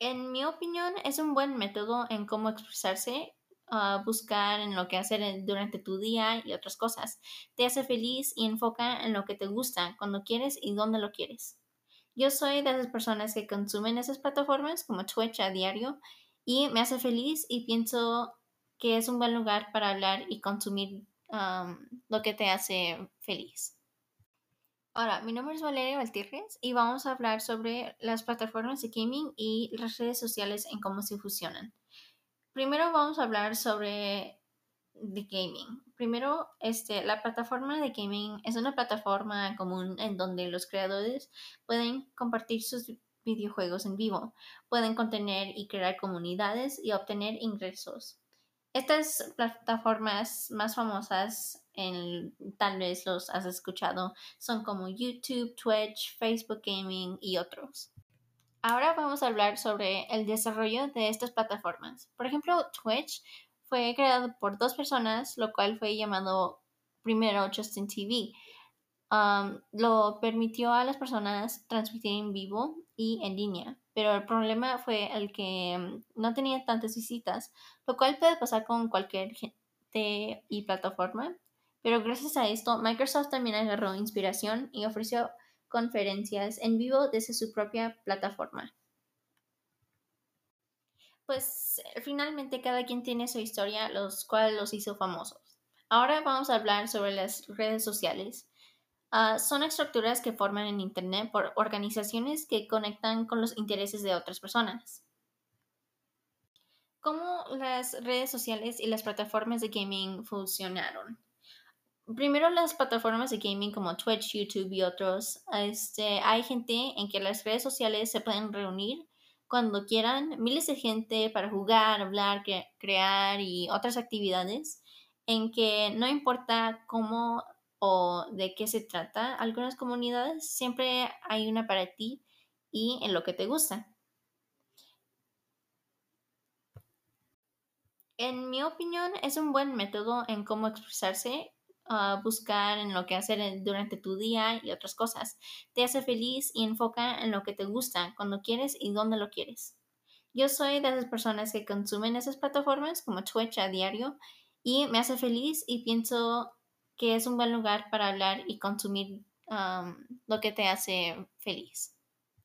En mi opinión, es un buen método en cómo expresarse, uh, buscar en lo que hacer durante tu día y otras cosas. Te hace feliz y enfoca en lo que te gusta, cuando quieres y dónde lo quieres. Yo soy de esas personas que consumen esas plataformas como Twitch a diario y me hace feliz y pienso que es un buen lugar para hablar y consumir um, lo que te hace feliz. Hola, mi nombre es Valeria Valtierres y vamos a hablar sobre las plataformas de gaming y las redes sociales en cómo se fusionan. Primero vamos a hablar sobre de gaming. Primero, este, la plataforma de gaming es una plataforma común en donde los creadores pueden compartir sus videojuegos en vivo, pueden contener y crear comunidades y obtener ingresos. Estas plataformas más famosas, tal vez los has escuchado, son como YouTube, Twitch, Facebook Gaming y otros. Ahora vamos a hablar sobre el desarrollo de estas plataformas. Por ejemplo, Twitch fue creado por dos personas, lo cual fue llamado primero Justin TV. Um, lo permitió a las personas transmitir en vivo y en línea pero el problema fue el que mm, no tenía tantas visitas, lo cual puede pasar con cualquier gente y plataforma. Pero gracias a esto, Microsoft también agarró inspiración y ofreció conferencias en vivo desde su propia plataforma. Pues finalmente cada quien tiene su historia, los cuales los hizo famosos. Ahora vamos a hablar sobre las redes sociales. Ah, son estructuras que forman en Internet por organizaciones que conectan con los intereses de otras personas. ¿Cómo las redes sociales y las plataformas de gaming funcionaron? Primero las plataformas de gaming como Twitch, YouTube y otros, este, hay gente en que las redes sociales se pueden reunir cuando quieran, miles de gente para jugar, hablar, crear y otras actividades, en que no importa cómo o de qué se trata algunas comunidades, siempre hay una para ti y en lo que te gusta. En mi opinión, es un buen método en cómo expresarse, uh, buscar en lo que hacer durante tu día y otras cosas. Te hace feliz y enfoca en lo que te gusta, cuando quieres y dónde lo quieres. Yo soy de esas personas que consumen esas plataformas como Twitch a diario y me hace feliz y pienso que es un buen lugar para hablar y consumir um, lo que te hace feliz.